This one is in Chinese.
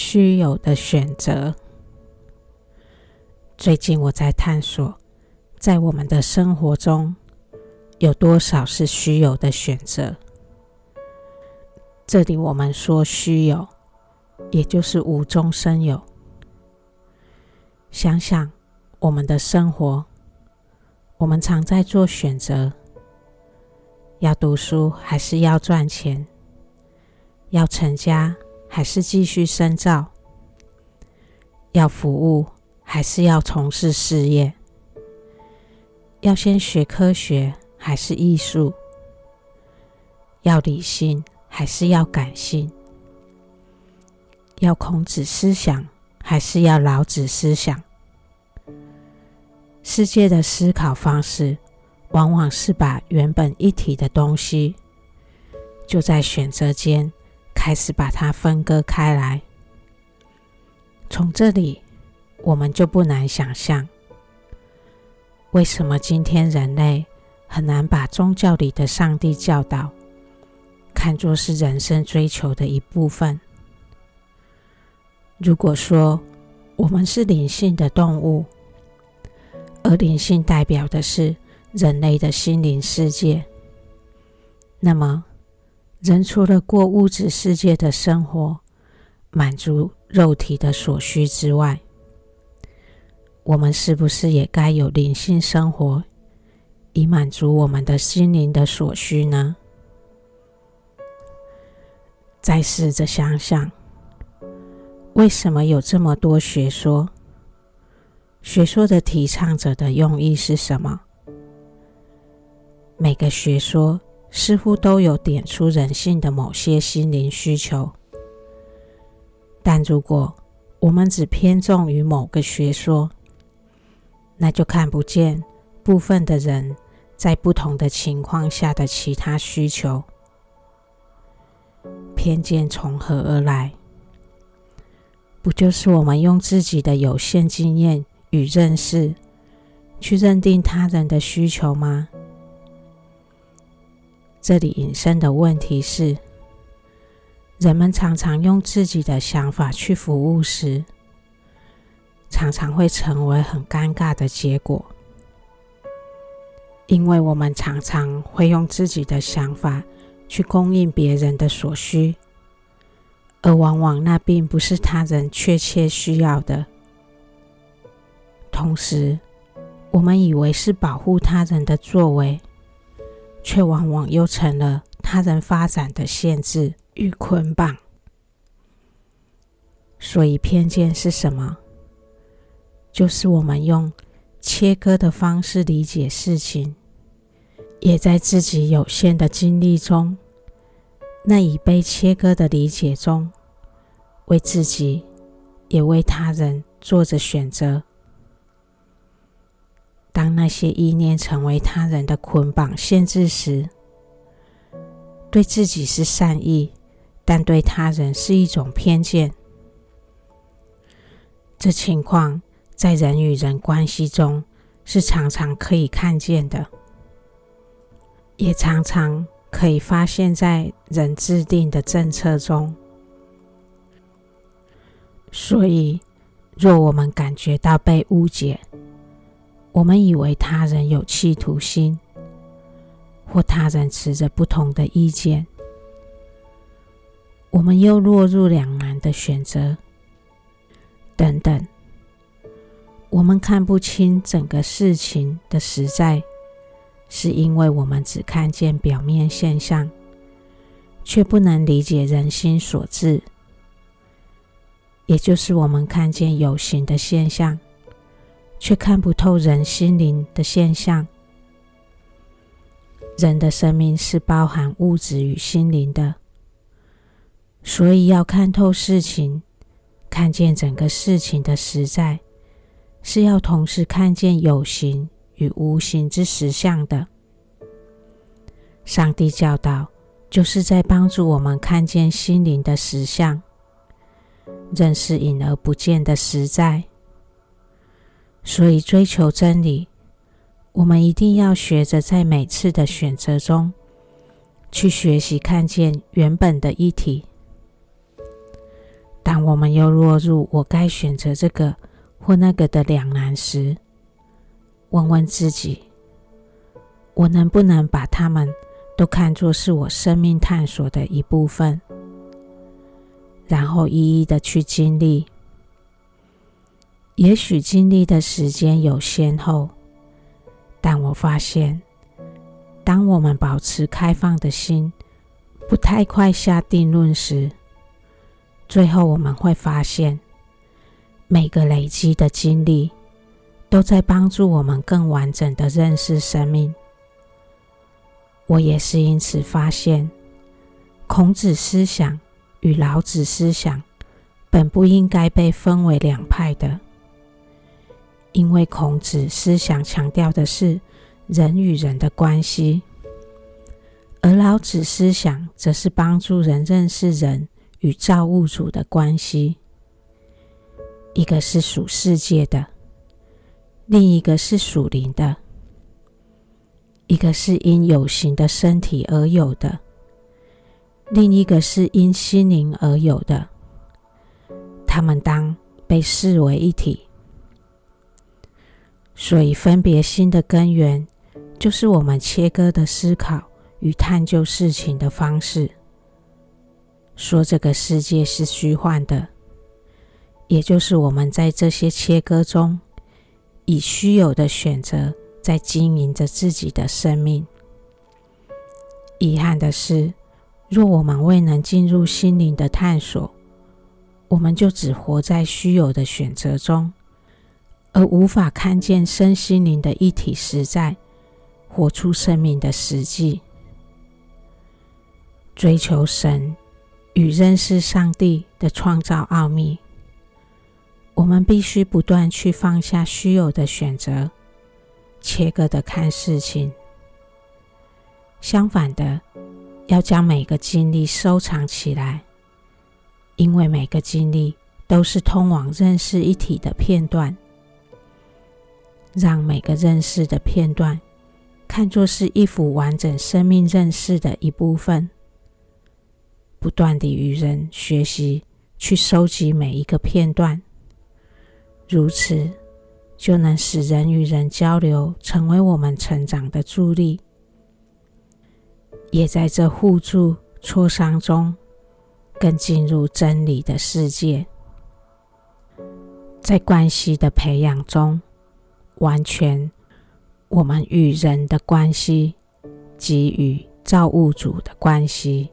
虚有的选择。最近我在探索，在我们的生活中，有多少是虚有的选择？这里我们说虚有，也就是无中生有。想想我们的生活，我们常在做选择：要读书还是要赚钱？要成家还是继续深造？要服务？还是要从事事业？要先学科学还是艺术？要理性还是要感性？要孔子思想还是要老子思想？世界的思考方式，往往是把原本一体的东西，就在选择间开始把它分割开来。从这里。我们就不难想象，为什么今天人类很难把宗教里的上帝教导看作是人生追求的一部分。如果说我们是灵性的动物，而灵性代表的是人类的心灵世界，那么人除了过物质世界的生活，满足肉体的所需之外，我们是不是也该有灵性生活，以满足我们的心灵的所需呢？再试着想想，为什么有这么多学说？学说的提倡者的用意是什么？每个学说似乎都有点出人性的某些心灵需求，但如果我们只偏重于某个学说，那就看不见部分的人在不同的情况下的其他需求。偏见从何而来？不就是我们用自己的有限经验与认识去认定他人的需求吗？这里引申的问题是：人们常常用自己的想法去服务时，常常会成为很尴尬的结果，因为我们常常会用自己的想法去供应别人的所需，而往往那并不是他人确切需要的。同时，我们以为是保护他人的作为，却往往又成了他人发展的限制与捆绑。所以，偏见是什么？就是我们用切割的方式理解事情，也在自己有限的经历中，那已被切割的理解中，为自己也为他人做着选择。当那些意念成为他人的捆绑限制时，对自己是善意，但对他人是一种偏见。这情况。在人与人关系中，是常常可以看见的，也常常可以发现在人制定的政策中。所以，若我们感觉到被误解，我们以为他人有企图心，或他人持着不同的意见，我们又落入两难的选择，等等。我们看不清整个事情的实在，是因为我们只看见表面现象，却不能理解人心所致。也就是我们看见有形的现象，却看不透人心灵的现象。人的生命是包含物质与心灵的，所以要看透事情，看见整个事情的实在。是要同时看见有形与无形之实相的。上帝教导，就是在帮助我们看见心灵的实相，认识隐而不见的实在。所以，追求真理，我们一定要学着在每次的选择中，去学习看见原本的一体。当我们又落入我该选择这个或那个的两难时，问问自己：我能不能把它们都看作是我生命探索的一部分，然后一一的去经历？也许经历的时间有先后，但我发现，当我们保持开放的心，不太快下定论时，最后我们会发现，每个累积的经历都在帮助我们更完整的认识生命。我也是因此发现，孔子思想与老子思想本不应该被分为两派的，因为孔子思想强调的是人与人的关系，而老子思想则是帮助人认识人。与造物主的关系，一个是属世界的，另一个是属灵的；一个是因有形的身体而有的，另一个是因心灵而有的。他们当被视为一体。所以，分别心的根源，就是我们切割的思考与探究事情的方式。说这个世界是虚幻的，也就是我们在这些切割中，以虚有的选择在经营着自己的生命。遗憾的是，若我们未能进入心灵的探索，我们就只活在虚有的选择中，而无法看见身心灵的一体实在，活出生命的实际，追求神。与认识上帝的创造奥秘，我们必须不断去放下虚有的选择，切割的看事情。相反的，要将每个经历收藏起来，因为每个经历都是通往认识一体的片段。让每个认识的片段看作是一幅完整生命认识的一部分。不断地与人学习，去收集每一个片段，如此就能使人与人交流成为我们成长的助力，也在这互助磋商中，更进入真理的世界。在关系的培养中，完全我们与人的关系及与造物主的关系。